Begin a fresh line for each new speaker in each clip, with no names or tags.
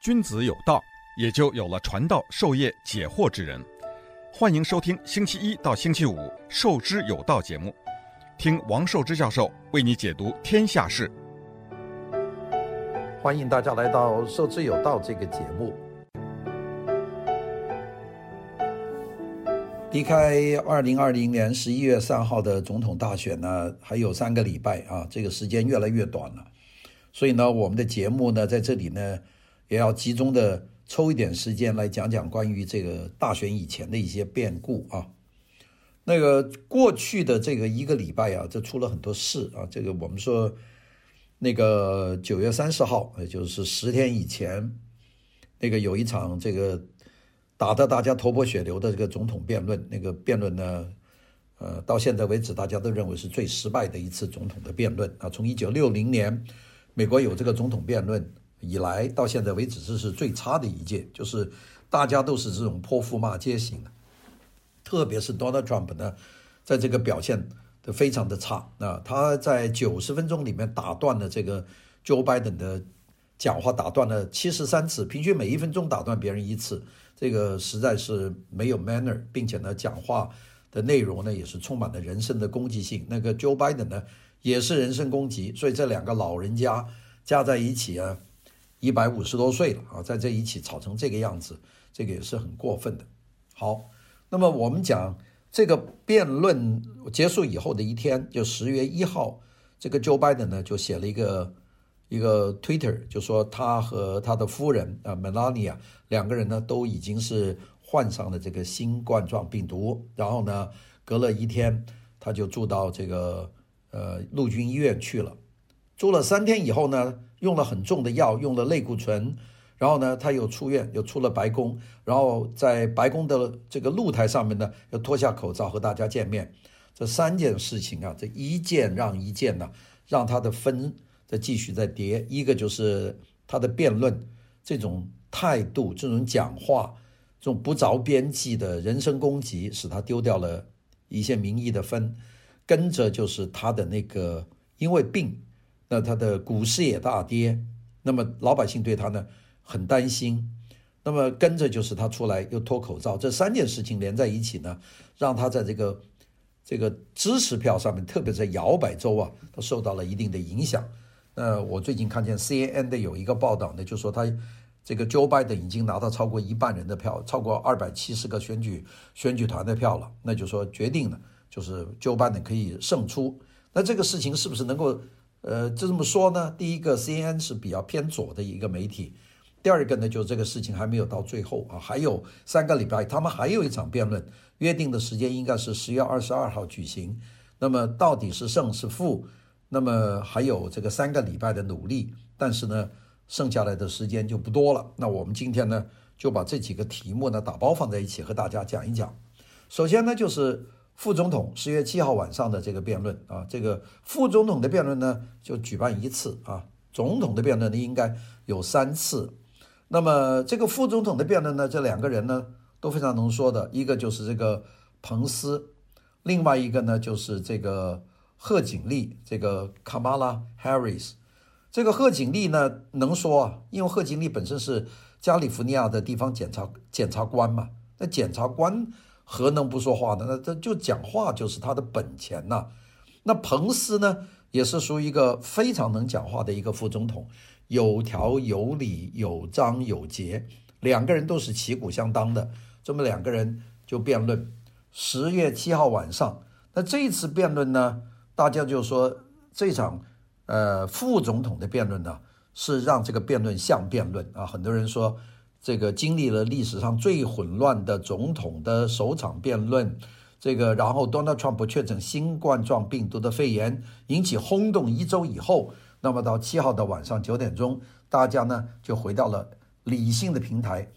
君子有道，也就有了传道授业解惑之人。欢迎收听星期一到星期五《授之有道》节目，听王寿之教授为你解读天下事。
欢迎大家来到《授之有道》这个节目。离开二零二零年十一月三号的总统大选呢，还有三个礼拜啊，这个时间越来越短了。所以呢，我们的节目呢，在这里呢。也要集中的抽一点时间来讲讲关于这个大选以前的一些变故啊。那个过去的这个一个礼拜啊，这出了很多事啊。这个我们说，那个九月三十号，也就是十天以前，那个有一场这个打得大家头破血流的这个总统辩论，那个辩论呢，呃，到现在为止大家都认为是最失败的一次总统的辩论啊。从一九六零年美国有这个总统辩论。以来到现在为止，这是最差的一届，就是大家都是这种泼妇骂街型的，特别是 Donald Trump 呢，在这个表现的非常的差。那他在九十分钟里面打断了这个 Joe Biden 的讲话，打断了七十三次，平均每一分钟打断别人一次，这个实在是没有 manner，并且呢，讲话的内容呢也是充满了人身的攻击性。那个 Joe Biden 呢也是人身攻击，所以这两个老人家加在一起啊。一百五十多岁了啊，在这一起吵成这个样子，这个也是很过分的。好，那么我们讲这个辩论结束以后的一天，就十月一号，这个 Joe Biden 呢就写了一个一个 Twitter，就说他和他的夫人啊 Melania 两个人呢都已经是患上了这个新冠状病毒，然后呢隔了一天他就住到这个呃陆军医院去了，住了三天以后呢。用了很重的药，用了类固醇，然后呢，他又出院，又出了白宫，然后在白宫的这个露台上面呢，又脱下口罩和大家见面。这三件事情啊，这一件让一件呢、让他的分在继续在跌。一个就是他的辩论这种态度，这种讲话，这种不着边际的人身攻击，使他丢掉了一些民意的分。跟着就是他的那个因为病。那他的股市也大跌，那么老百姓对他呢很担心，那么跟着就是他出来又脱口罩，这三件事情连在一起呢，让他在这个这个支持票上面，特别在摇摆州啊，都受到了一定的影响。那我最近看见 CNN 的有一个报道呢，就说他这个 Joe Biden 已经拿到超过一半人的票，超过二百七十个选举选举团的票了，那就说决定了，就是 Joe Biden 可以胜出。那这个事情是不是能够？呃，就这么说呢。第一个，CNN 是比较偏左的一个媒体。第二个呢，就是这个事情还没有到最后啊，还有三个礼拜，他们还有一场辩论，约定的时间应该是十月二十二号举行。那么到底是胜是负？那么还有这个三个礼拜的努力，但是呢，剩下来的时间就不多了。那我们今天呢，就把这几个题目呢打包放在一起和大家讲一讲。首先呢，就是。副总统十月七号晚上的这个辩论啊，这个副总统的辩论呢就举办一次啊，总统的辩论呢应该有三次。那么这个副总统的辩论呢，这两个人呢都非常能说的，一个就是这个彭斯，另外一个呢就是这个贺锦丽，这个 Kamala Harris。这个贺锦丽呢能说啊，因为贺锦丽本身是加利福尼亚的地方检察检察官嘛，那检察官。何能不说话呢？那这就讲话就是他的本钱呐。那彭斯呢，也是属于一个非常能讲话的一个副总统，有条有理，有章有节，两个人都是旗鼓相当的。这么两个人就辩论，十月七号晚上。那这一次辩论呢，大家就说这场呃副总统的辩论呢，是让这个辩论像辩论啊。很多人说。这个经历了历史上最混乱的总统的首场辩论，这个然后 Donald Trump 确诊新冠状病毒的肺炎，引起轰动一周以后，那么到七号的晚上九点钟，大家呢就回到了理性的平台。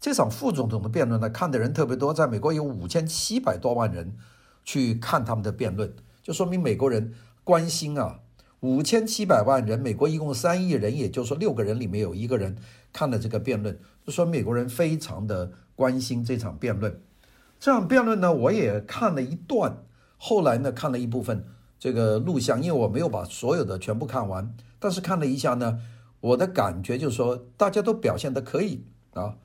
这场副总统的辩论呢，看的人特别多，在美国有五千七百多万人去看他们的辩论，就说明美国人关心啊。五千七百万人，美国一共三亿人，也就是说六个人里面有一个人看了这个辩论，就说美国人非常的关心这场辩论。这场辩论呢，我也看了一段，后来呢看了一部分这个录像，因为我没有把所有的全部看完，但是看了一下呢，我的感觉就是说，大家都表现得可以啊，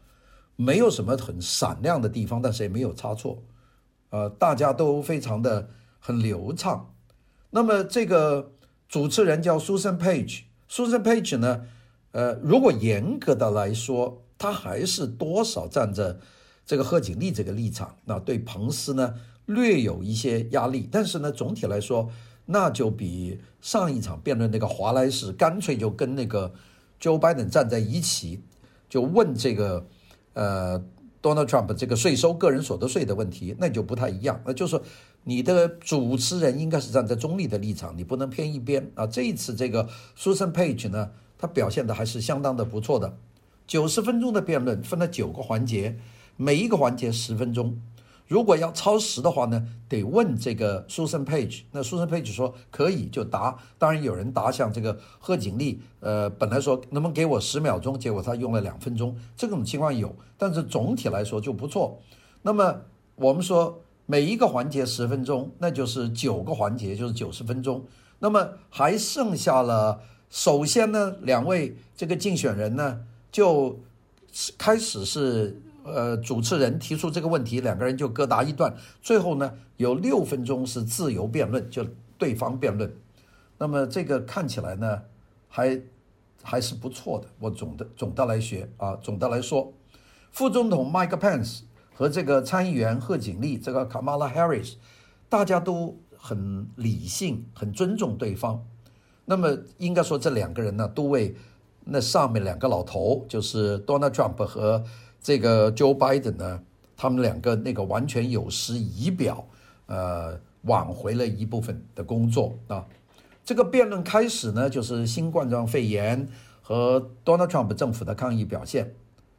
没有什么很闪亮的地方，但是也没有差错，呃，大家都非常的很流畅。那么这个主持人叫 Susan Page，Susan Page 呢，呃，如果严格的来说，他还是多少站着这个贺锦丽这个立场，那对彭斯呢略有一些压力，但是呢，总体来说，那就比上一场辩论那个华莱士干脆就跟那个 Joe Biden 站在一起，就问这个呃 Donald Trump 这个税收个人所得税的问题，那就不太一样。那就是说，你的主持人应该是站在中立的立场，你不能偏一边啊。这一次这个 Susan Page 呢，他表现的还是相当的不错的。九十分钟的辩论分了九个环节，每一个环节十分钟。如果要超时的话呢，得问这个 Susan Page。那 Susan Page 说可以就答。当然有人答像这个贺锦丽，呃，本来说能不能给我十秒钟，结果他用了两分钟。这种情况有，但是总体来说就不错。那么我们说每一个环节十分钟，那就是九个环节，就是九十分钟。那么还剩下了，首先呢，两位这个竞选人呢。就开始是呃，主持人提出这个问题，两个人就各答一段。最后呢，有六分钟是自由辩论，就对方辩论。那么这个看起来呢，还还是不错的。我总的总的来学啊，总的来说，副总统 Mike Pence 和这个参议员贺锦丽，这个 Kamala Harris，大家都很理性，很尊重对方。那么应该说，这两个人呢，都为。那上面两个老头就是 Donald Trump 和这个 Joe Biden 呢，他们两个那个完全有失仪表，呃，挽回了一部分的工作啊。这个辩论开始呢，就是新冠状肺炎和 Donald Trump 政府的抗议表现。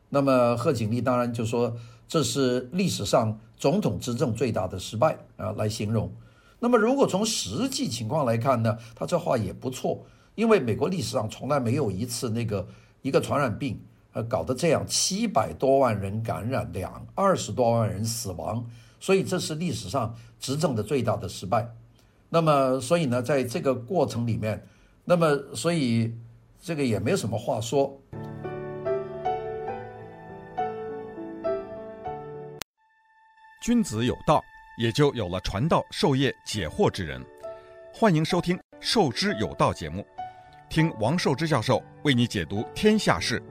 那么贺锦丽当然就说这是历史上总统执政最大的失败啊来形容。那么如果从实际情况来看呢，他这话也不错。因为美国历史上从来没有一次那个一个传染病，呃，搞得这样七百多万人感染，两二十多万人死亡，所以这是历史上执政的最大的失败。那么，所以呢，在这个过程里面，那么所以这个也没有什么话说。
君子有道，也就有了传道授业解惑之人。欢迎收听《授之有道》节目。听王寿之教授为你解读天下事。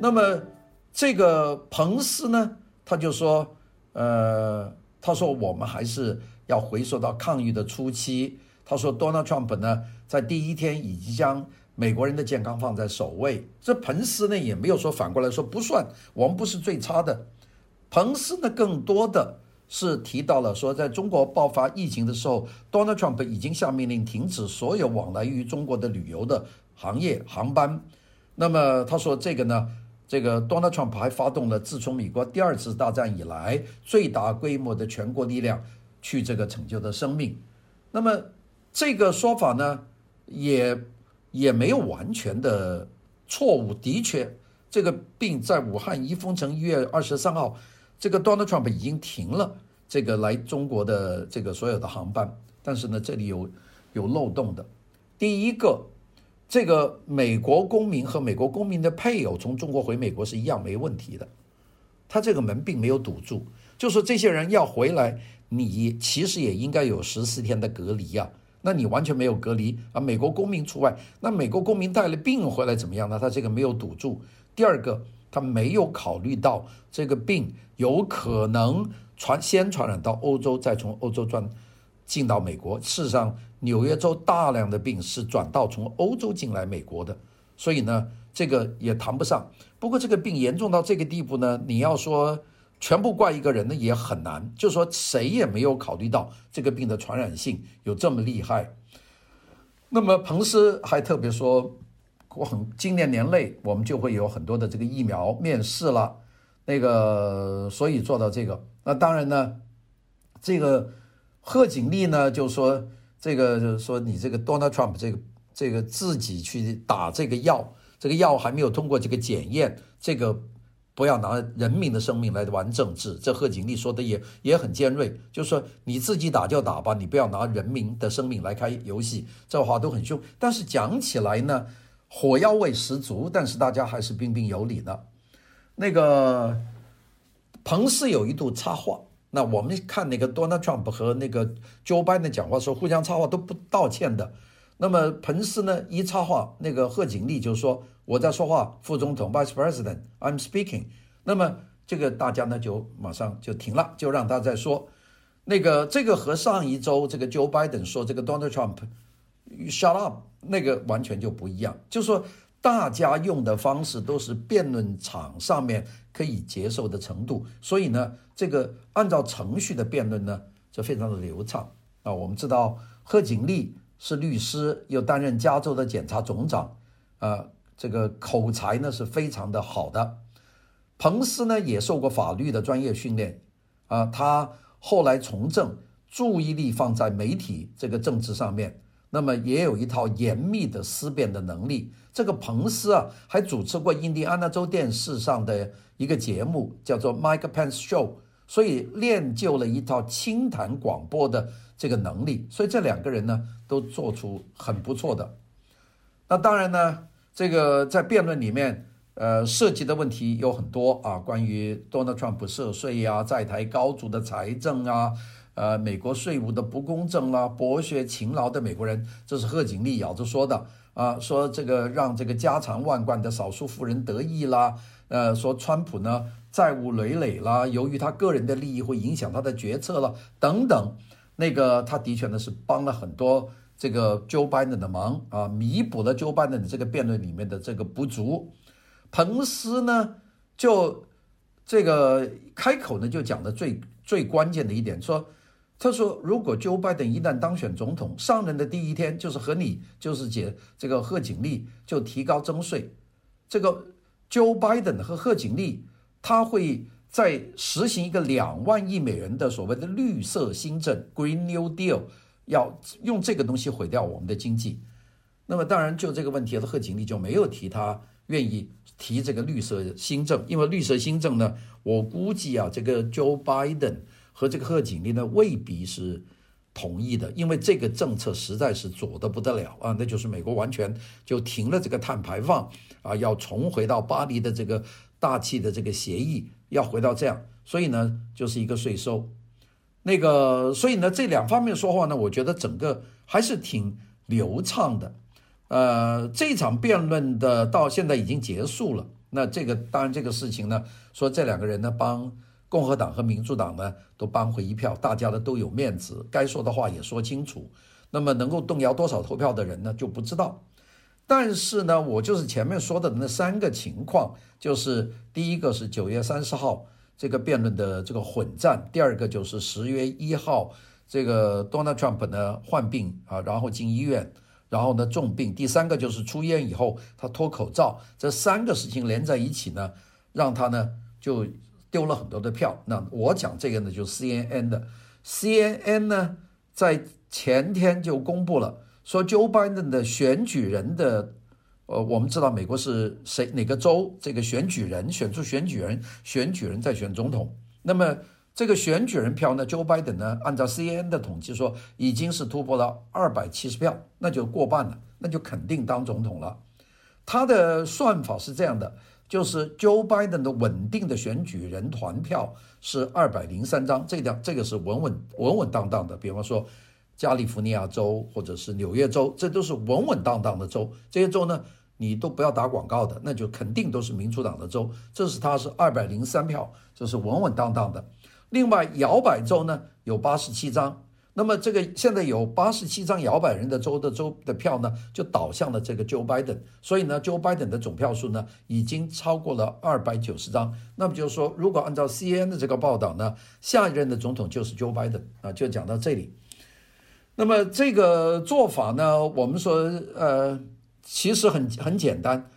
那么，这个彭斯呢，他就说，呃，他说我们还是要回溯到抗疫的初期。他说，Donald Trump 呢，在第一天已经将美国人的健康放在首位。这彭斯呢，也没有说反过来说不算，我们不是最差的。彭斯呢，更多的。是提到了说，在中国爆发疫情的时候，Donald Trump 已经下命令停止所有往来于中国的旅游的行业航班。那么他说这个呢，这个 Donald Trump 还发动了自从美国第二次大战以来最大规模的全国力量去这个拯救的生命。那么这个说法呢，也也没有完全的错误。的确，这个病在武汉一封城一月二十三号。这个 Donald Trump 已经停了这个来中国的这个所有的航班，但是呢，这里有有漏洞的。第一个，这个美国公民和美国公民的配偶从中国回美国是一样没问题的，他这个门并没有堵住。就说这些人要回来，你其实也应该有十四天的隔离呀，那你完全没有隔离啊，美国公民除外。那美国公民带了病回来怎么样呢？他这个没有堵住。第二个。他没有考虑到这个病有可能传先传染到欧洲，再从欧洲转进到美国。事实上，纽约州大量的病是转到从欧洲进来美国的，所以呢，这个也谈不上。不过，这个病严重到这个地步呢，你要说全部怪一个人呢也很难，就说谁也没有考虑到这个病的传染性有这么厉害。那么，彭斯还特别说。我很今年年内，我们就会有很多的这个疫苗面世了，那个所以做到这个。那当然呢，这个贺锦丽呢就说这个就是说你这个 Donald Trump 这个这个自己去打这个药，这个药还没有通过这个检验，这个不要拿人民的生命来玩政治。这贺锦丽说的也也很尖锐，就是说你自己打就打吧，你不要拿人民的生命来开游戏。这话都很凶，但是讲起来呢，火药味十足，但是大家还是彬彬有礼的。那个彭斯有一度插话，那我们看那个 Donald Trump 和那个 Joe Biden 讲话时候，互相插话都不道歉的。那么彭斯呢一插话，那个贺锦丽就说我在说话，副总统 Vice President，I'm speaking。那么这个大家呢就马上就停了，就让他再说。那个这个和上一周这个 Joe Biden 说这个 Donald Trump shut up，那个完全就不一样。就说大家用的方式都是辩论场上面可以接受的程度，所以呢，这个按照程序的辩论呢就非常的流畅啊。我们知道贺锦丽。是律师，又担任加州的检察总长，呃，这个口才呢是非常的好的。彭斯呢也受过法律的专业训练，啊、他后来从政，注意力放在媒体这个政治上面，那么也有一套严密的思辨的能力。这个彭斯啊，还主持过印第安纳州电视上的一个节目，叫做 Mike Pence Show，所以练就了一套清谈广播的。这个能力，所以这两个人呢都做出很不错的。那当然呢，这个在辩论里面，呃，涉及的问题有很多啊，关于 Donald Trump 涉税呀、在台高筑的财政啊，呃，美国税务的不公正啦、啊，剥削勤劳的美国人，这是贺锦丽咬着说的啊，说这个让这个家财万贯的少数富人得益啦，呃，说川普呢债务累累啦，由于他个人的利益会影响他的决策了等等。那个他的确呢是帮了很多这个 Joe Biden 的忙啊，弥补了 Joe Biden 的这个辩论里面的这个不足。彭斯呢就这个开口呢就讲的最最关键的一点，说他说如果 Joe Biden 一旦当选总统，上任的第一天就是和你就是解这个贺锦丽就提高征税，这个 Joe Biden 和贺锦丽他会。在实行一个两万亿美元的所谓的绿色新政 （Green New Deal），要用这个东西毁掉我们的经济。那么，当然就这个问题，贺锦丽就没有提他愿意提这个绿色新政，因为绿色新政呢，我估计啊，这个 Joe Biden 和这个贺锦丽呢未必是同意的，因为这个政策实在是左得不得了啊，那就是美国完全就停了这个碳排放啊，要重回到巴黎的这个大气的这个协议。要回到这样，所以呢，就是一个税收，那个，所以呢，这两方面说话呢，我觉得整个还是挺流畅的。呃，这场辩论的到现在已经结束了。那这个当然，这个事情呢，说这两个人呢，帮共和党和民主党呢都扳回一票，大家呢都有面子，该说的话也说清楚。那么能够动摇多少投票的人呢，就不知道。但是呢，我就是前面说的那三个情况，就是第一个是九月三十号这个辩论的这个混战，第二个就是十月一号这个 Donald Trump 呢患病啊，然后进医院，然后呢重病，第三个就是出院以后他脱口罩，这三个事情连在一起呢，让他呢就丢了很多的票。那我讲这个呢，就是 CNN 的，CNN 呢在前天就公布了。说 Joe Biden 的选举人的，呃，我们知道美国是谁哪个州这个选举人选出选举人，选举人再选总统。那么这个选举人票呢，Joe Biden 呢，按照 CNN 的统计说，已经是突破了二百七十票，那就过半了，那就肯定当总统了。他的算法是这样的，就是 Joe Biden 的稳定的选举人团票是二百零三张，这条这个是稳稳稳稳当当的。比方说。加利福尼亚州或者是纽约州，这都是稳稳当当的州。这些州呢，你都不要打广告的，那就肯定都是民主党的州。这是它是二百零三票，这是稳稳当当的。另外，摇摆州呢有八十七张，那么这个现在有八十七张摇摆人的州的州的票呢，就倒向了这个 Joe Biden。所以呢，Joe Biden 的总票数呢已经超过了二百九十张。那么就是说，如果按照 CNN 的这个报道呢，下一任的总统就是 Joe Biden 啊，就讲到这里。那么这个做法呢，我们说，呃，其实很很简单，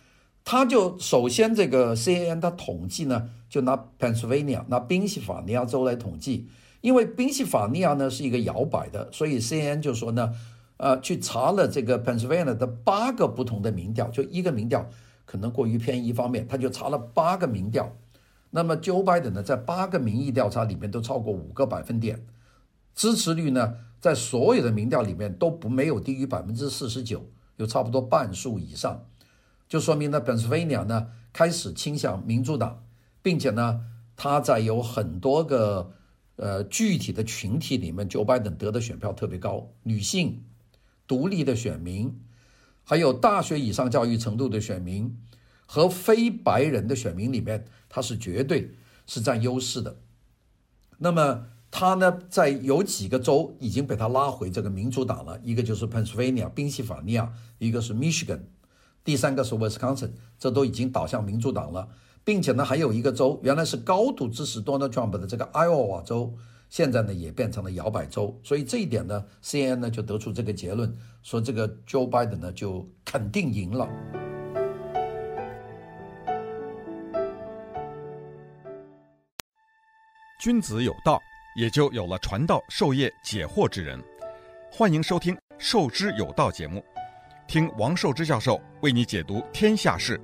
他就首先这个 CNN 他统计呢，就拿 Pennsylvania 拿宾夕法尼亚州来统计，因为宾夕法尼亚呢是一个摇摆的，所以 CNN 就说呢，呃，去查了这个 Pennsylvania 的八个不同的民调，就一个民调可能过于偏一方面，他就查了八个民调，那么 Joe Biden 呢，在八个民意调查里面都超过五个百分点，支持率呢，在所有的民调里面都不没有低于百分之四十九，有差不多半数以上，就说明呢，Pennsylvania 呢开始倾向民主党，并且呢，他在有很多个呃具体的群体里面，Joe Biden 得的选票特别高，女性、独立的选民，还有大学以上教育程度的选民。和非白人的选民里面，他是绝对是占优势的。那么他呢，在有几个州已经被他拉回这个民主党了，一个就是 Pennsylvania 宾夕法尼亚，一个是 Michigan，第三个是 Wisconsin，这都已经倒向民主党了，并且呢，还有一个州原来是高度支持 Donald Trump 的这个 Iowa 州，现在呢也变成了摇摆州。所以这一点呢，CNN 呢就得出这个结论，说这个 Joe Biden 呢就肯定赢了。
君子有道，也就有了传道授业解惑之人。欢迎收听《授之有道》节目，听王寿之教授为你解读天下事。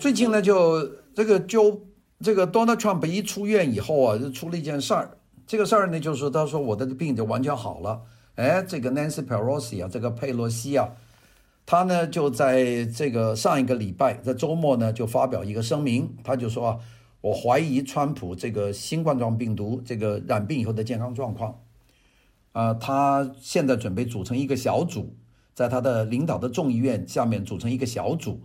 最近呢，就这个就这个 Donald Trump 一出院以后啊，就出了一件事儿。这个事儿呢，就是他说我的病就完全好了。哎，这个 Nancy Pelosi 啊，这个佩洛西啊。他呢就在这个上一个礼拜，在周末呢就发表一个声明，他就说啊，我怀疑川普这个新冠状病毒这个染病以后的健康状况，啊，他现在准备组成一个小组，在他的领导的众议院下面组成一个小组，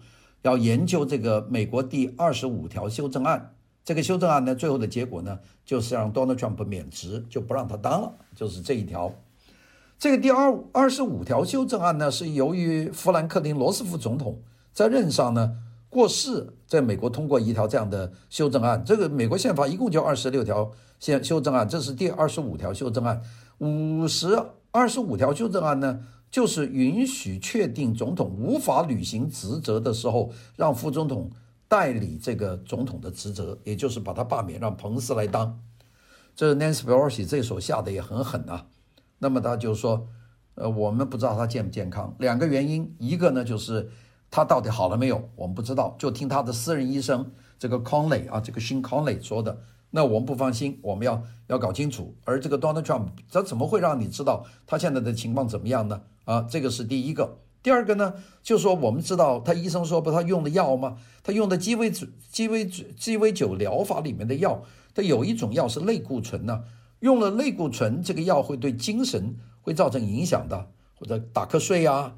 要研究这个美国第二十五条修正案。这个修正案呢，最后的结果呢，就是让 Donald Trump 免职，就不让他当了，就是这一条。这个第二二十五条修正案呢，是由于富兰克林·罗斯福总统在任上呢过世，在美国通过一条这样的修正案。这个美国宪法一共就二十六条宪修正案，这是第二十五条修正案。五十二十五条修正案呢，就是允许确定总统无法履行职责的时候，让副总统代理这个总统的职责，也就是把他罢免，让彭斯来当。这 Nancy Pelosi 这手下的也很狠啊。那么他就说，呃，我们不知道他健不健康，两个原因，一个呢就是他到底好了没有，我们不知道，就听他的私人医生这个 Conley 啊，这个新 Conley 说的，那我们不放心，我们要要搞清楚。而这个 Donald Trump 他怎么会让你知道他现在的情况怎么样呢？啊，这个是第一个。第二个呢，就是说我们知道他医生说不，他用的药吗？他用的鸡尾酒鸡尾酒鸡尾酒疗法里面的药，他有一种药是类固醇呢。用了类固醇这个药会对精神会造成影响的，或者打瞌睡啊、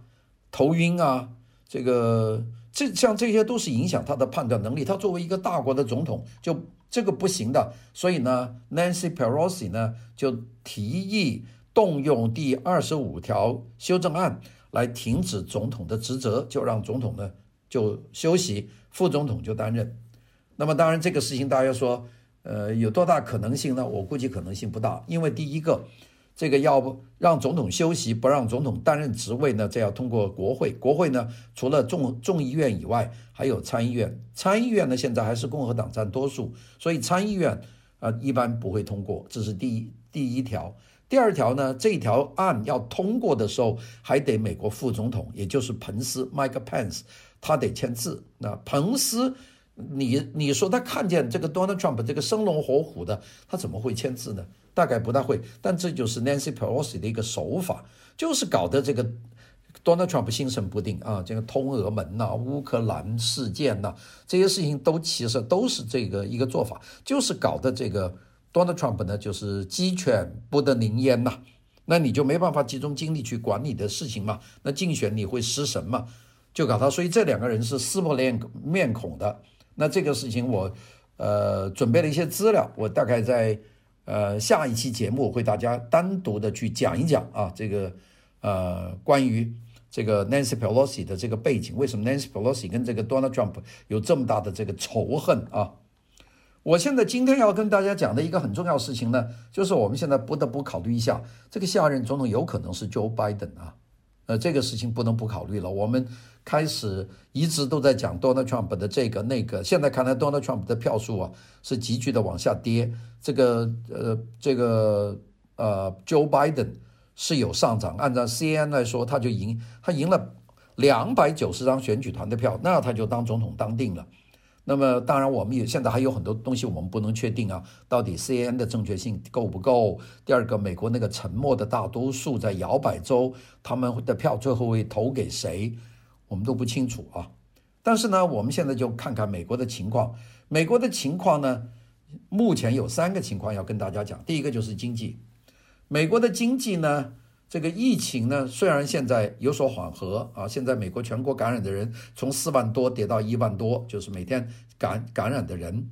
头晕啊，这个这像这些都是影响他的判断能力。他作为一个大国的总统，就这个不行的。所以呢，Nancy Pelosi 呢就提议动用第二十五条修正案来停止总统的职责，就让总统呢就休息，副总统就担任。那么当然这个事情大家说。呃，有多大可能性呢？我估计可能性不大，因为第一个，这个要不让总统休息，不让总统担任职位呢，这要通过国会。国会呢，除了众众议院以外，还有参议院。参议院呢，现在还是共和党占多数，所以参议院啊、一般不会通过。这是第一第一条。第二条呢，这条案要通过的时候，还得美国副总统，也就是彭斯 （Mike Pence），他得签字。那彭斯。你你说他看见这个 Donald Trump 这个生龙活虎的，他怎么会签字呢？大概不大会。但这就是 Nancy Pelosi 的一个手法，就是搞得这个 Donald Trump 心神不定啊。这个通俄门呐、乌克兰事件呐、这些事情都其实都是这个一个做法，就是搞得这个 Donald Trump 呢，就是鸡犬不得宁焉呐。那你就没办法集中精力去管你的事情嘛。那竞选你会失神嘛？就搞他。所以这两个人是撕破脸面孔的。那这个事情我，呃，准备了一些资料，我大概在呃下一期节目我会大家单独的去讲一讲啊，这个呃关于这个 Nancy Pelosi 的这个背景，为什么 Nancy Pelosi 跟这个 Donald Trump 有这么大的这个仇恨啊？我现在今天要跟大家讲的一个很重要事情呢，就是我们现在不得不考虑一下，这个下任总统有可能是 Joe Biden 啊，呃，这个事情不能不考虑了，我们。开始一直都在讲 Donald Trump 的这个那个，现在看来 Donald Trump 的票数啊是急剧的往下跌。这个呃这个呃 Joe Biden 是有上涨，按照 CNN 来说，他就赢，他赢了两百九十张选举团的票，那他就当总统当定了。那么当然，我们也现在还有很多东西我们不能确定啊，到底 CNN 的正确性够不够？第二个，美国那个沉默的大多数在摇摆州，他们的票最后会投给谁，我们都不清楚啊。但是呢，我们现在就看看美国的情况。美国的情况呢，目前有三个情况要跟大家讲。第一个就是经济，美国的经济呢。这个疫情呢，虽然现在有所缓和啊，现在美国全国感染的人从四万多跌到一万多，就是每天感感染的人，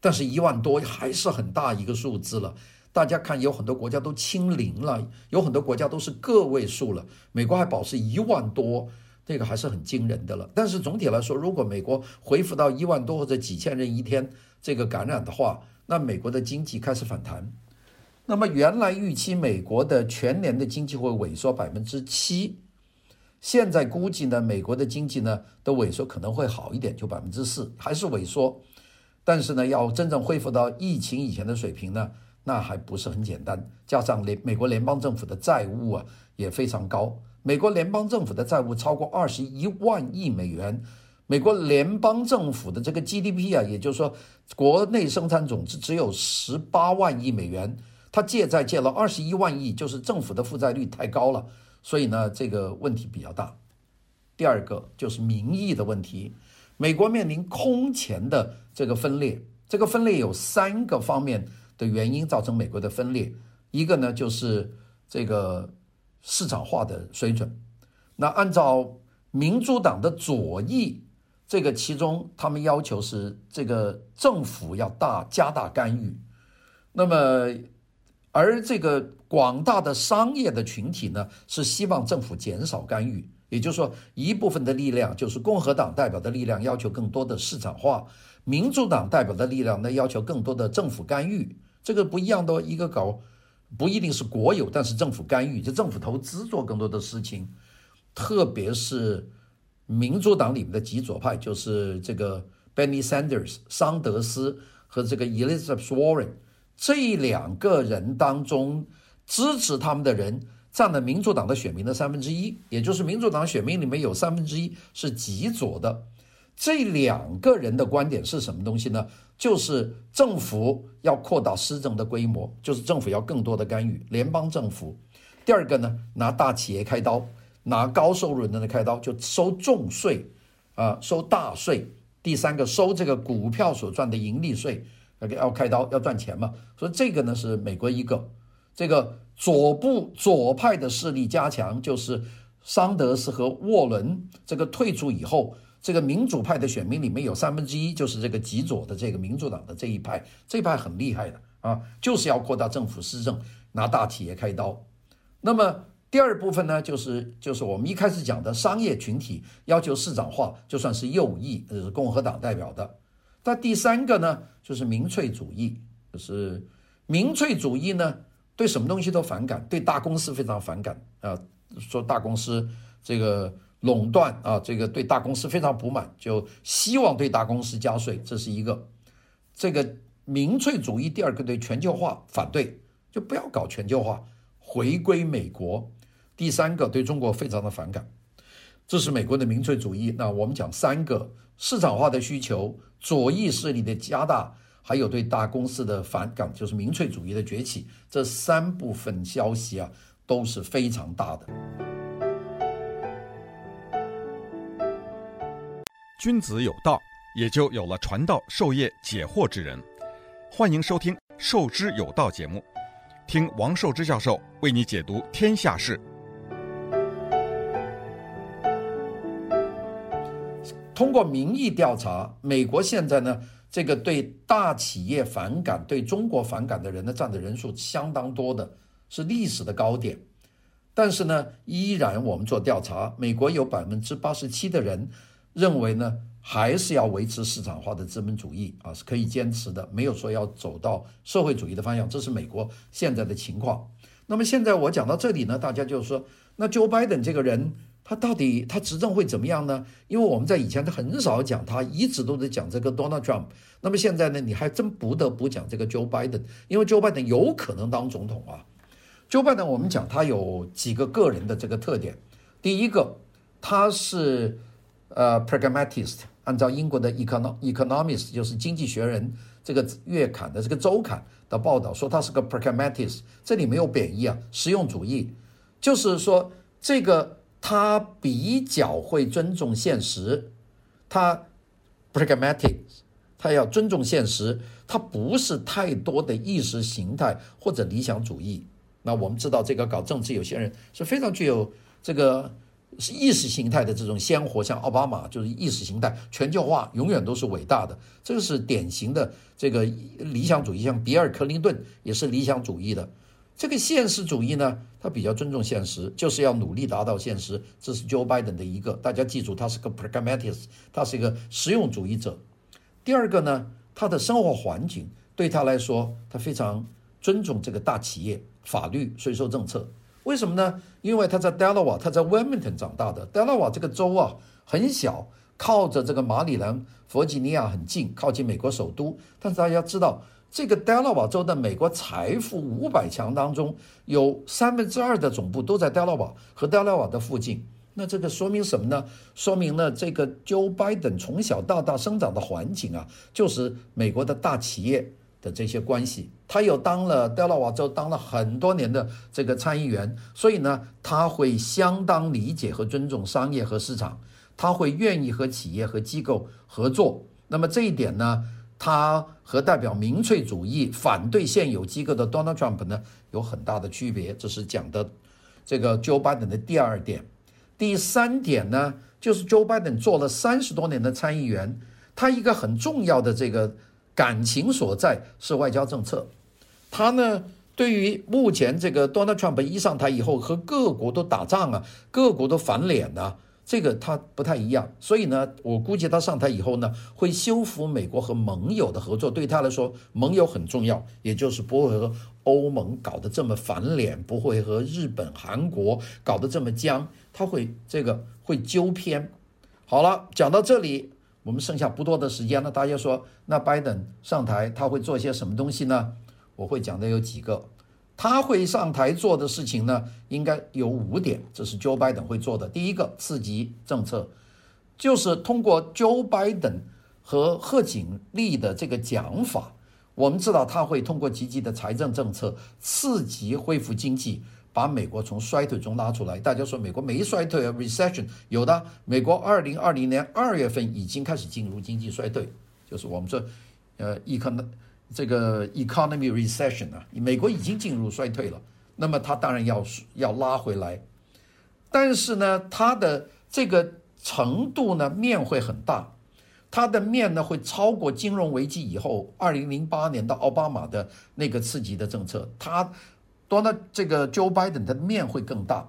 但是一万多还是很大一个数字了。大家看，有很多国家都清零了，有很多国家都是个位数了，美国还保持一万多，这个还是很惊人的了。但是总体来说，如果美国恢复到一万多或者几千人一天这个感染的话，那美国的经济开始反弹。那么原来预期美国的全年的经济会萎缩百分之七，现在估计呢，美国的经济呢的萎缩可能会好一点，就百分之四，还是萎缩。但是呢，要真正恢复到疫情以前的水平呢，那还不是很简单。加上联美国联邦政府的债务啊也非常高，美国联邦政府的债务超过二十一万亿美元，美国联邦政府的这个 GDP 啊，也就是说国内生产总值只有十八万亿美元。他借债借了二十一万亿，就是政府的负债率太高了，所以呢，这个问题比较大。第二个就是民意的问题，美国面临空前的这个分裂，这个分裂有三个方面的原因造成美国的分裂，一个呢就是这个市场化的水准。那按照民主党的左翼，这个其中他们要求是这个政府要大加大干预，那么。而这个广大的商业的群体呢，是希望政府减少干预，也就是说，一部分的力量就是共和党代表的力量要求更多的市场化，民主党代表的力量呢要求更多的政府干预。这个不一样的，一个搞不一定是国有，但是政府干预，就政府投资做更多的事情。特别是民主党里面的极左派，就是这个 Bernie Sanders 桑德斯和这个 Elizabeth Warren。这两个人当中，支持他们的人占了民主党的选民的三分之一，也就是民主党选民里面有三分之一是极左的。这两个人的观点是什么东西呢？就是政府要扩大施政的规模，就是政府要更多的干预，联邦政府。第二个呢，拿大企业开刀，拿高收入人的开刀，就收重税啊，收大税。第三个，收这个股票所赚的盈利税。要要开刀要赚钱嘛，所以这个呢是美国一个这个左部左派的势力加强，就是桑德斯和沃伦这个退出以后，这个民主派的选民里面有三分之一就是这个极左的这个民主党的这一派，这一派很厉害的啊，就是要扩大政府施政，拿大企业开刀。那么第二部分呢，就是就是我们一开始讲的商业群体要求市场化，就算是右翼，这是共和党代表的。那第三个呢，就是民粹主义，就是民粹主义呢，对什么东西都反感，对大公司非常反感啊，说大公司这个垄断啊，这个对大公司非常不满，就希望对大公司加税，这是一个。这个民粹主义第二个对全球化反对，就不要搞全球化，回归美国。第三个对中国非常的反感，这是美国的民粹主义。那我们讲三个市场化的需求。左翼势力的加大，还有对大公司的反感，就是民粹主义的崛起，这三部分消息啊都是非常大的。
君子有道，也就有了传道授业解惑之人。欢迎收听《授之有道》节目，听王寿之教授为你解读天下事。
通过民意调查，美国现在呢，这个对大企业反感、对中国反感的人呢，占的人数相当多的，是历史的高点。但是呢，依然我们做调查，美国有百分之八十七的人认为呢，还是要维持市场化的资本主义啊，是可以坚持的，没有说要走到社会主义的方向。这是美国现在的情况。那么现在我讲到这里呢，大家就说，那 Joe Biden 这个人。他到底他执政会怎么样呢？因为我们在以前他很少讲他，一直都在讲这个 Donald Trump。那么现在呢，你还真不得不讲这个 Joe Biden，因为 Joe Biden 有可能当总统啊。Joe Biden 我们讲他有几个个人的这个特点。第一个，他是呃 pragmatist，按照英国的 econo economist，就是经济学人这个月刊的这个周刊的报道说他是个 pragmatist，这里没有贬义啊，实用主义，就是说这个他比较会尊重现实，他 pragmatic，他要尊重现实，他不是太多的意识形态或者理想主义。那我们知道这个搞政治有些人是非常具有这个。是意识形态的这种鲜活，像奥巴马就是意识形态全球化，永远都是伟大的。这个是典型的这个理想主义，像比尔·克林顿也是理想主义的。这个现实主义呢，他比较尊重现实，就是要努力达到现实。这是 Joe Biden 的一个，大家记住，他是个 pragmatist，他是一个实用主义者。第二个呢，他的生活环境对他来说，他非常尊重这个大企业、法律、税收政策。为什么呢？因为他在 Delaware，他在 Wilmington 长大的。Delaware 这个州啊很小，靠着这个马里兰、弗吉尼亚很近，靠近美国首都。但是大家知道，这个 Delaware 州的美国财富五百强当中，有三分之二的总部都在 Delaware 和 Delaware 的附近。那这个说明什么呢？说明呢，这个 Joe Biden 从小到大生长的环境啊，就是美国的大企业。的这些关系，他又当了德拉瓦州当了很多年的这个参议员，所以呢，他会相当理解和尊重商业和市场，他会愿意和企业和机构合作。那么这一点呢，他和代表民粹主义、反对现有机构的 Donald Trump 呢有很大的区别。这是讲的这个 Joe Biden 的第二点。第三点呢，就是 Joe Biden 做了三十多年的参议员，他一个很重要的这个。感情所在是外交政策，他呢，对于目前这个 Donald Trump 一上台以后和各国都打仗啊，各国都翻脸啊，这个他不太一样。所以呢，我估计他上台以后呢，会修复美国和盟友的合作。对他来说，盟友很重要，也就是不会和欧盟搞得这么翻脸，不会和日本、韩国搞得这么僵，他会这个会纠偏。好了，讲到这里。我们剩下不多的时间了，大家说，那拜登上台他会做些什么东西呢？我会讲的有几个，他会上台做的事情呢，应该有五点，这是 Joe Biden 会做的。第一个，刺激政策，就是通过 Joe Biden 和贺锦丽的这个讲法，我们知道他会通过积极的财政政策刺激恢复经济。把美国从衰退中拉出来，大家说美国没衰退啊？Recession 有的，美国二零二零年二月份已经开始进入经济衰退，就是我们说，呃，econ 这个 economy recession 啊，美国已经进入衰退了。那么它当然要要拉回来，但是呢，它的这个程度呢，面会很大，它的面呢会超过金融危机以后二零零八年到奥巴马的那个刺激的政策，它。多呢，这个 Joe Biden 的面会更大，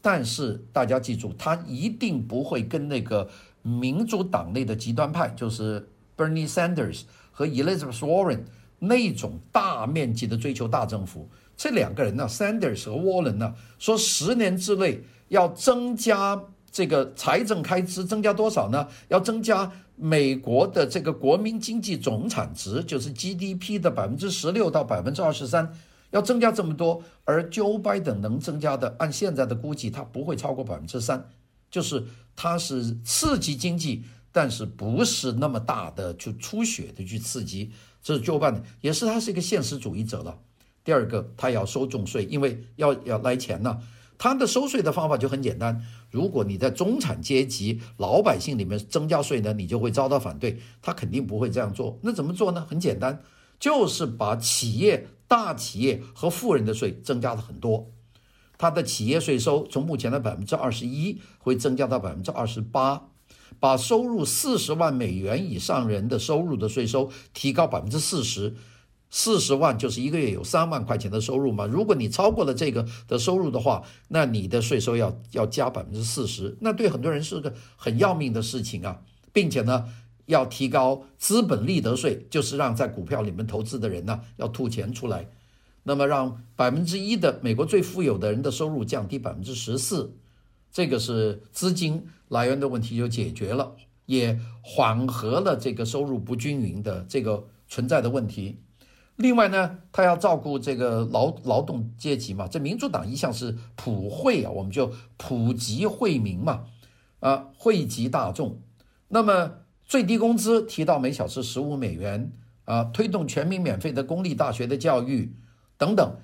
但是大家记住，他一定不会跟那个民主党内的极端派，就是 Bernie Sanders 和 Elizabeth Warren 那种大面积的追求大政府。这两个人呢，Sanders 和 Warren 呢，说十年之内要增加这个财政开支，增加多少呢？要增加美国的这个国民经济总产值，就是 GDP 的百分之十六到百分之二十三。要增加这么多，而 Joe Biden 能增加的，按现在的估计，他不会超过百分之三，就是他是刺激经济，但是不是那么大的去出血的去刺激，这是 Joe Biden，也是他是一个现实主义者了。第二个，他要收重税，因为要要来钱呢。他的收税的方法就很简单，如果你在中产阶级老百姓里面增加税呢，你就会遭到反对，他肯定不会这样做。那怎么做呢？很简单，就是把企业。大企业和富人的税增加了很多，他的企业税收从目前的百分之二十一会增加到百分之二十八，把收入四十万美元以上人的收入的税收提高百分之四十，四十万就是一个月有三万块钱的收入嘛。如果你超过了这个的收入的话，那你的税收要要加百分之四十，那对很多人是个很要命的事情啊，并且呢。要提高资本利得税，就是让在股票里面投资的人呢要吐钱出来，那么让百分之一的美国最富有的人的收入降低百分之十四，这个是资金来源的问题就解决了，也缓和了这个收入不均匀的这个存在的问题。另外呢，他要照顾这个劳劳动阶级嘛，这民主党一向是普惠啊，我们就普及惠民嘛。啊，惠及大众。那么最低工资提到每小时十五美元啊，推动全民免费的公立大学的教育等等，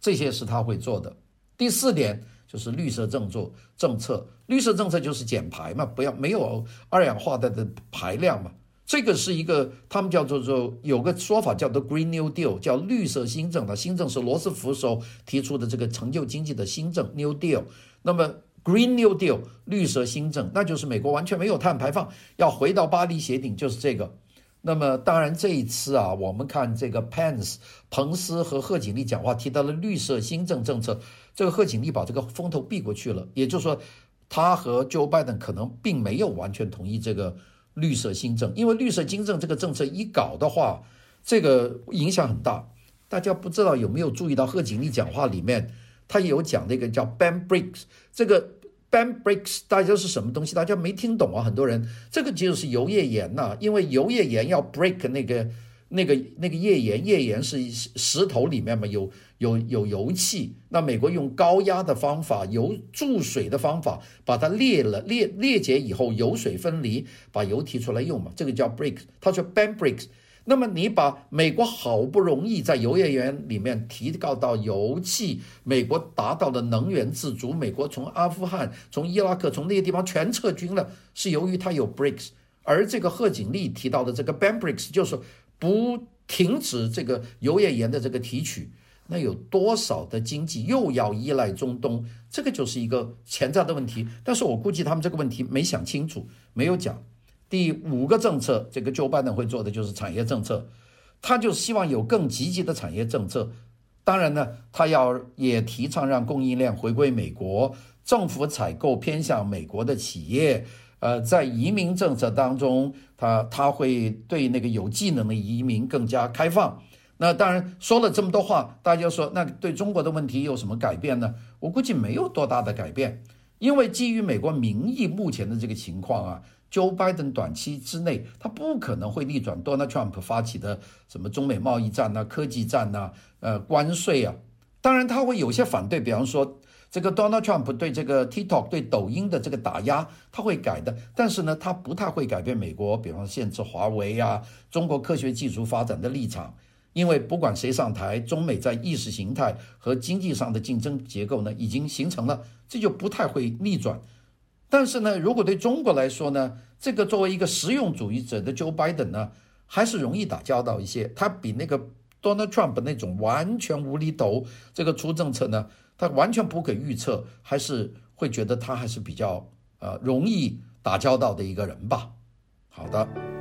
这些是他会做的。第四点就是绿色政策政策，绿色政策就是减排嘛，不要没有二氧化碳的排量嘛。这个是一个，他们叫做做有个说法叫做 Green New Deal，叫绿色新政的新政是罗斯福时候提出的这个成就经济的新政 New Deal。那么 Green New Deal 绿色新政，那就是美国完全没有碳排放，要回到巴黎协定，就是这个。那么当然这一次啊，我们看这个 Pence 彭斯和贺锦丽讲话提到了绿色新政政策，这个贺锦丽把这个风头避过去了，也就是说，他和 Joe Biden 可能并没有完全同意这个。绿色新政，因为绿色新政这个政策一搞的话，这个影响很大。大家不知道有没有注意到贺锦丽讲话里面，他有讲那个叫 ban BRICS，这个 ban BRICS 大家是什么东西？大家没听懂啊，很多人。这个就是油页岩呐，因为油页岩要 break 那个。那个那个页岩，页岩是石头里面嘛，有有有油气。那美国用高压的方法，油注水的方法，把它裂了裂裂解以后，油水分离，把油提出来用嘛，这个叫 BRICS。他说 ban BRICS。那么你把美国好不容易在油页岩里面提高到油气，美国达到了能源自主，美国从阿富汗、从伊拉克、从那些地方全撤军了，是由于它有 BRICS。而这个贺锦丽提到的这个 ban BRICS 就是。不停止这个油页岩的这个提取，那有多少的经济又要依赖中东？这个就是一个潜在的问题。但是我估计他们这个问题没想清楚，没有讲。第五个政策，这个 Joe Biden 会做的就是产业政策，他就希望有更积极的产业政策。当然呢，他要也提倡让供应链回归美国，政府采购偏向美国的企业。呃，在移民政策当中，他他会对那个有技能的移民更加开放。那当然说了这么多话，大家说那对中国的问题有什么改变呢？我估计没有多大的改变，因为基于美国民意目前的这个情况啊，Joe Biden 短期之内他不可能会逆转 Donald Trump 发起的什么中美贸易战呐、科技战呐、呃关税啊。当然他会有些反对，比方说。这个 Donald Trump 对这个 TikTok 对抖音的这个打压，他会改的，但是呢，他不太会改变美国，比方限制华为啊，中国科学技术发展的立场，因为不管谁上台，中美在意识形态和经济上的竞争结构呢已经形成了，这就不太会逆转。但是呢，如果对中国来说呢，这个作为一个实用主义者的 Joe Biden 呢，还是容易打交道一些，他比那个 Donald Trump 那种完全无厘头这个出政策呢。他完全不可预测，还是会觉得他还是比较呃容易打交道的一个人吧。好的。